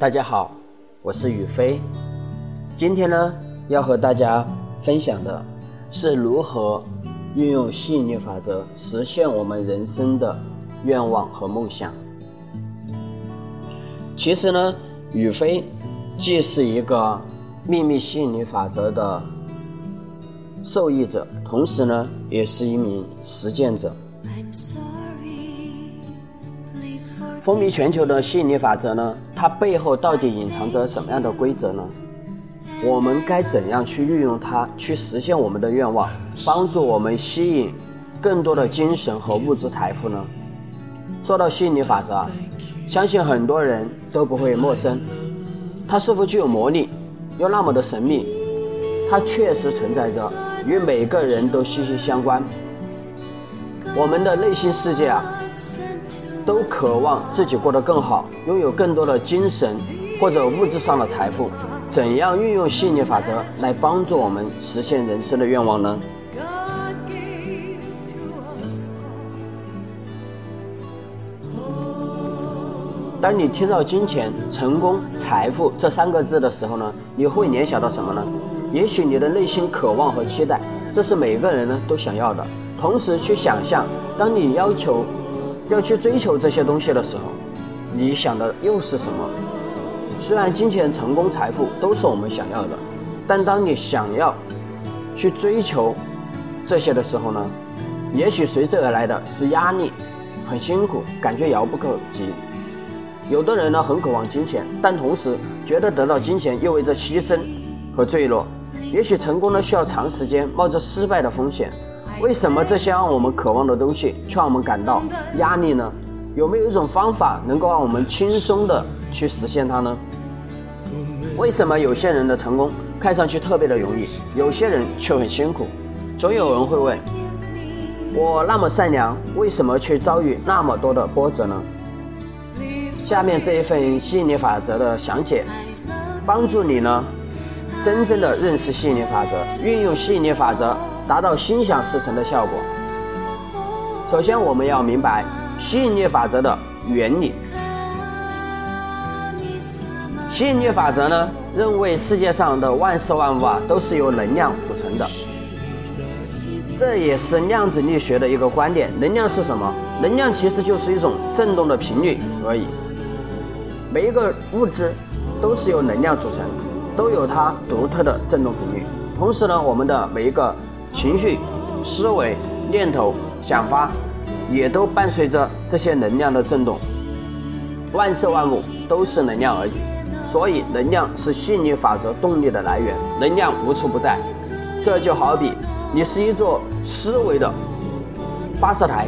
大家好，我是宇飞。今天呢，要和大家分享的是如何运用吸引力法则实现我们人生的愿望和梦想。其实呢，宇飞既是一个秘密吸引力法则的受益者，同时呢，也是一名实践者。风靡全球的吸引力法则呢？它背后到底隐藏着什么样的规则呢？我们该怎样去运用它，去实现我们的愿望，帮助我们吸引更多的精神和物质财富呢？说到吸引力法则啊，相信很多人都不会陌生。它是否具有魔力，又那么的神秘？它确实存在着，与每个人都息息相关。我们的内心世界啊。都渴望自己过得更好，拥有更多的精神或者物质上的财富。怎样运用吸引力法则来帮助我们实现人生的愿望呢？当你听到金钱、成功、财富这三个字的时候呢，你会联想到什么呢？也许你的内心渴望和期待，这是每个人呢都想要的。同时去想象，当你要求。要去追求这些东西的时候，你想的又是什么？虽然金钱、成功、财富都是我们想要的，但当你想要去追求这些的时候呢，也许随之而来的是压力，很辛苦，感觉遥不可及。有的人呢很渴望金钱，但同时觉得得到金钱意味着牺牲和坠落。也许成功呢需要长时间，冒着失败的风险。为什么这些让我们渴望的东西却让我们感到压力呢？有没有一种方法能够让我们轻松的去实现它呢？为什么有些人的成功看上去特别的容易，有些人却很辛苦？总有人会问：我那么善良，为什么却遭遇那么多的波折呢？下面这一份吸引力法则的详解，帮助你呢，真正的认识吸引力法则，运用吸引力法则。达到心想事成的效果。首先，我们要明白吸引力法则的原理。吸引力法则呢，认为世界上的万事万物啊，都是由能量组成的。这也是量子力学的一个观点。能量是什么？能量其实就是一种振动的频率而已。每一个物质都是由能量组成，都有它独特的振动频率。同时呢，我们的每一个情绪、思维、念头、想法，也都伴随着这些能量的震动。万事万物都是能量而已，所以能量是吸引力法则动力的来源。能量无处不在，这就好比你是一座思维的发射台，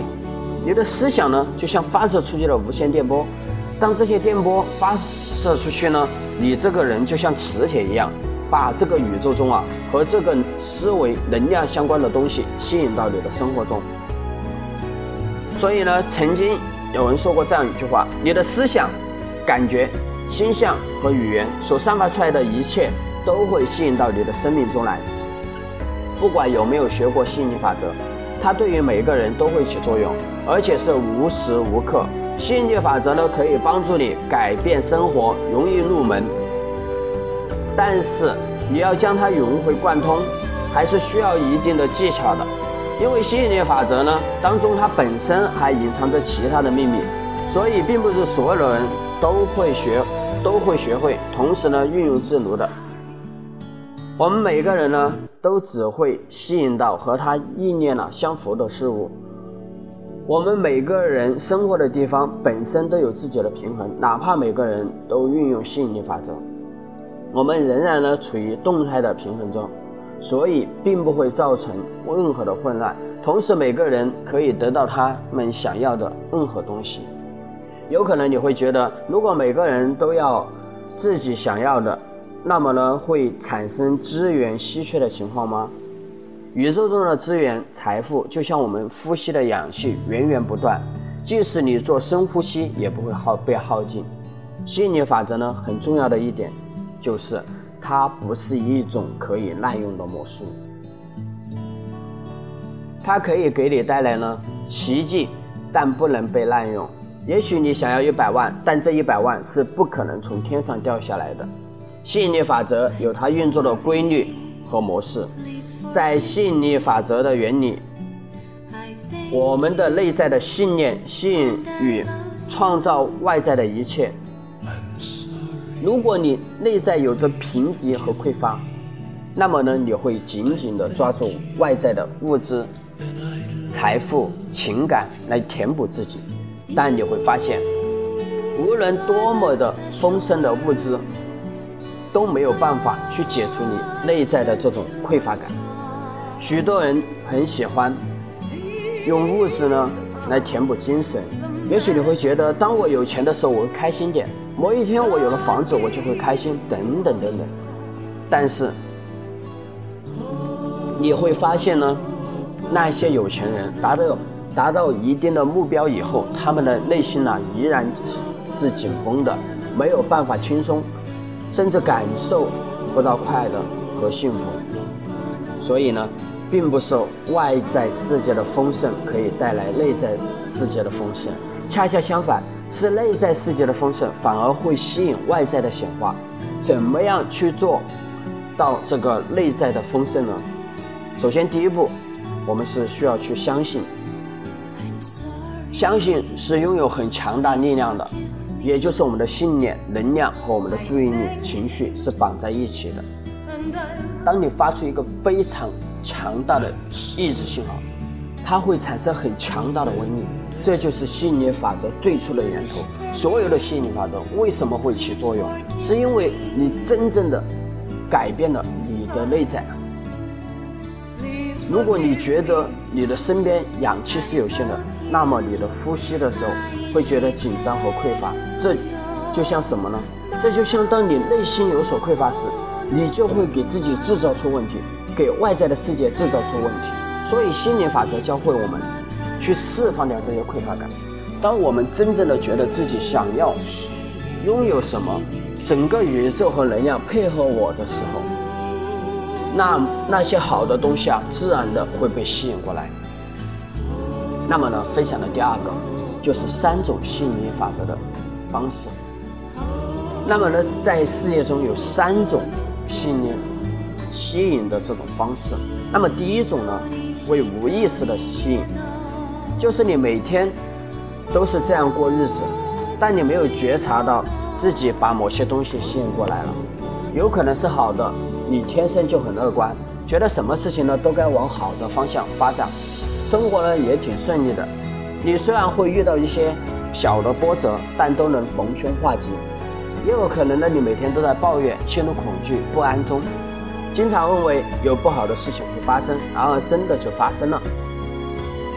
你的思想呢，就像发射出去的无线电波。当这些电波发射出去呢，你这个人就像磁铁一样。把这个宇宙中啊和这个思维能量相关的东西吸引到你的生活中。所以呢，曾经有人说过这样一句话：你的思想、感觉、心象和语言所散发出来的一切，都会吸引到你的生命中来。不管有没有学过吸引力法则，它对于每个人都会起作用，而且是无时无刻。吸引力法则呢，可以帮助你改变生活，容易入门。但是你要将它融会贯通，还是需要一定的技巧的。因为吸引力法则呢当中，它本身还隐藏着其他的秘密，所以并不是所有的人都会学，都会学会，同时呢运用自如的。我们每个人呢都只会吸引到和他意念呢相符的事物。我们每个人生活的地方本身都有自己的平衡，哪怕每个人都运用吸引力法则。我们仍然呢处于动态的平衡中，所以并不会造成任何的混乱。同时，每个人可以得到他们想要的任何东西。有可能你会觉得，如果每个人都要自己想要的，那么呢会产生资源稀缺的情况吗？宇宙中的资源、财富就像我们呼吸的氧气，源源不断，即使你做深呼吸，也不会耗被耗尽。吸引力法则呢，很重要的一点。就是它不是一种可以滥用的魔术，它可以给你带来呢奇迹，但不能被滥用。也许你想要一百万，但这一百万是不可能从天上掉下来的。吸引力法则有它运作的规律和模式，在吸引力法则的原理，我们的内在的信念吸引与创造外在的一切。如果你内在有着贫瘠和匮乏，那么呢，你会紧紧地抓住外在的物质、财富、情感来填补自己，但你会发现，无论多么的丰盛的物质，都没有办法去解除你内在的这种匮乏感。许多人很喜欢用物质呢来填补精神，也许你会觉得，当我有钱的时候，我会开心点。某一天我有了房子，我就会开心，等等等等。但是你会发现呢，那些有钱人达到达到一定的目标以后，他们的内心呢依然是是紧绷的，没有办法轻松，甚至感受不到快乐和幸福。所以呢，并不是外在世界的丰盛可以带来内在世界的丰盛，恰恰相反。是内在世界的丰盛，反而会吸引外在的显化。怎么样去做到这个内在的丰盛呢？首先，第一步，我们是需要去相信。相信是拥有很强大力量的，也就是我们的信念、能量和我们的注意力、情绪是绑在一起的。当你发出一个非常强大的意志信号，它会产生很强大的威力。这就是吸引力法则最初的源头。所有的吸引力法则为什么会起作用？是因为你真正的改变了你的内在。如果你觉得你的身边氧气是有限的，那么你的呼吸的时候会觉得紧张和匮乏。这就像什么呢？这就像当你内心有所匮乏时，你就会给自己制造出问题，给外在的世界制造出问题。所以，吸引力法则教会我们。去释放掉这些匮乏感。当我们真正的觉得自己想要拥有什么，整个宇宙和能量配合我的时候，那那些好的东西啊，自然的会被吸引过来。那么呢，分享的第二个就是三种吸引力法则的方式。那么呢，在事业中有三种吸引力吸引的这种方式。那么第一种呢，为无意识的吸引。就是你每天都是这样过日子，但你没有觉察到自己把某些东西吸引过来了。有可能是好的，你天生就很乐观，觉得什么事情呢都该往好的方向发展，生活呢也挺顺利的。你虽然会遇到一些小的波折，但都能逢凶化吉。也有可能呢，你每天都在抱怨、陷入恐惧、不安中，经常认为有不好的事情会发生，然而真的就发生了。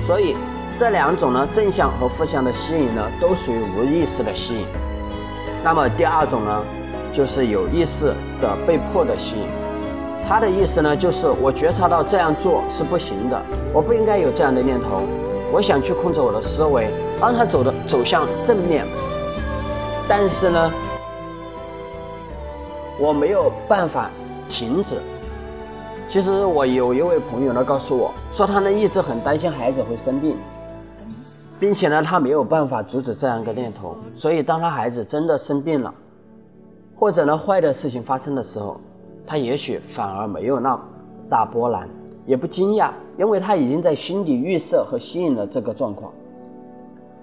所以。这两种呢，正向和负向的吸引呢，都属于无意识的吸引。那么第二种呢，就是有意识的被迫的吸引。他的意思呢，就是我觉察到这样做是不行的，我不应该有这样的念头。我想去控制我的思维，让它走的走向正面。但是呢，我没有办法停止。其实我有一位朋友呢，告诉我说，他呢一直很担心孩子会生病。并且呢，他没有办法阻止这样一个念头，所以当他孩子真的生病了，或者呢坏的事情发生的时候，他也许反而没有那大波澜，也不惊讶，因为他已经在心底预设和吸引了这个状况。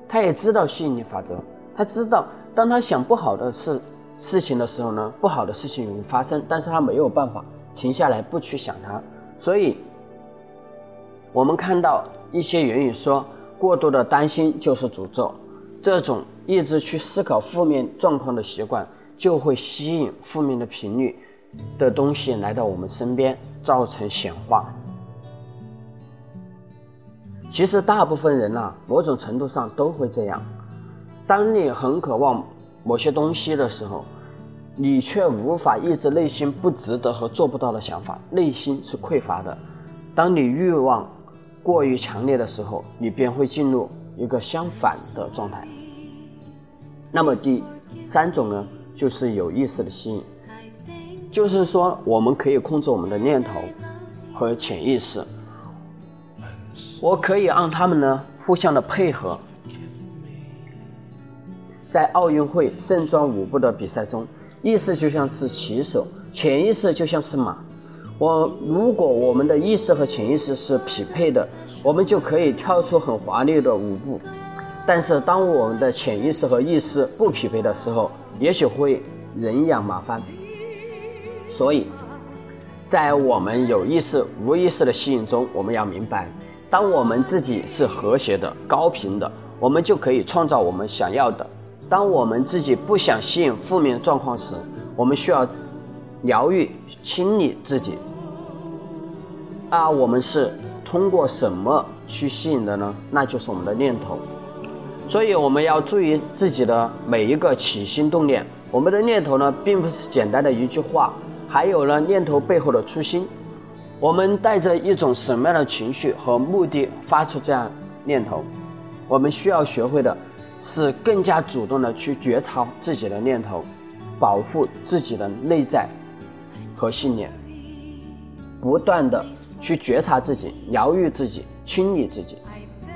他也知道吸引力法则，他知道当他想不好的事事情的时候呢，不好的事情容易发生，但是他没有办法停下来不去想它。所以，我们看到一些言语说。过度的担心就是诅咒，这种一直去思考负面状况的习惯，就会吸引负面的频率的东西来到我们身边，造成显化。其实大部分人呐，某种程度上都会这样。当你很渴望某些东西的时候，你却无法抑制内心不值得和做不到的想法，内心是匮乏的。当你欲望。过于强烈的时候，你便会进入一个相反的状态。那么第三种呢，就是有意识的吸引，就是说我们可以控制我们的念头和潜意识，我可以让他们呢互相的配合，在奥运会盛装舞步的比赛中，意识就像是骑手，潜意识就像是马。我如果我们的意识和潜意识是匹配的，我们就可以跳出很华丽的舞步。但是当我们的潜意识和意识不匹配的时候，也许会人仰马翻。所以，在我们有意识、无意识的吸引中，我们要明白，当我们自己是和谐的、高频的，我们就可以创造我们想要的。当我们自己不想吸引负面状况时，我们需要疗愈、清理自己。啊，我们是通过什么去吸引的呢？那就是我们的念头。所以我们要注意自己的每一个起心动念。我们的念头呢，并不是简单的一句话，还有呢念头背后的初心。我们带着一种什么样的情绪和目的发出这样念头？我们需要学会的。是更加主动的去觉察自己的念头，保护自己的内在和信念，不断的去觉察自己，疗愈自己，清理自己。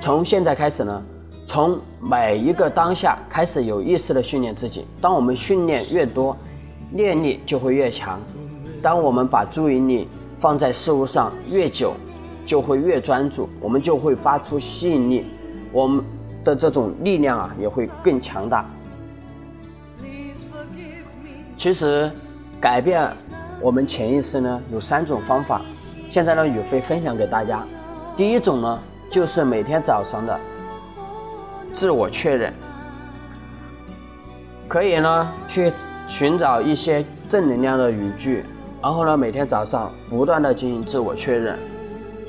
从现在开始呢，从每一个当下开始有意识的训练自己。当我们训练越多，念力就会越强。当我们把注意力放在事物上越久，就会越专注，我们就会发出吸引力。我们。的这种力量啊，也会更强大。其实，改变我们潜意识呢，有三种方法。现在呢，宇飞分享给大家。第一种呢，就是每天早上的自我确认，可以呢去寻找一些正能量的语句，然后呢，每天早上不断的进行自我确认，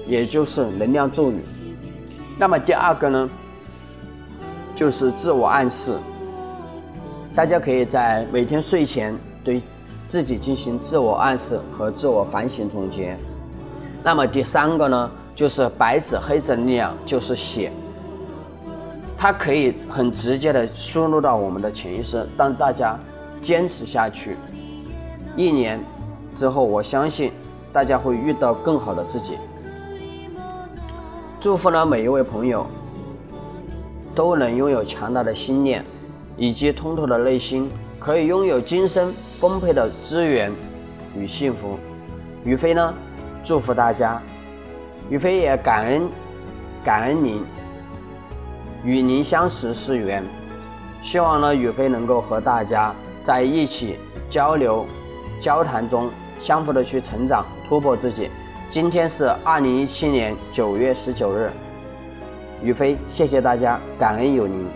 也就是能量咒语。那么第二个呢？就是自我暗示，大家可以在每天睡前对自己进行自我暗示和自我反省总结。那么第三个呢，就是白纸黑字的力量，就是写，它可以很直接的输入到我们的潜意识。当大家坚持下去，一年之后，我相信大家会遇到更好的自己。祝福呢每一位朋友。都能拥有强大的心念，以及通透的内心，可以拥有今生丰沛的资源与幸福。宇飞呢，祝福大家，宇飞也感恩感恩您，与您相识是缘。希望呢，宇飞能够和大家在一起交流、交谈中，相互的去成长、突破自己。今天是二零一七年九月十九日。宇飞，谢谢大家，感恩有您。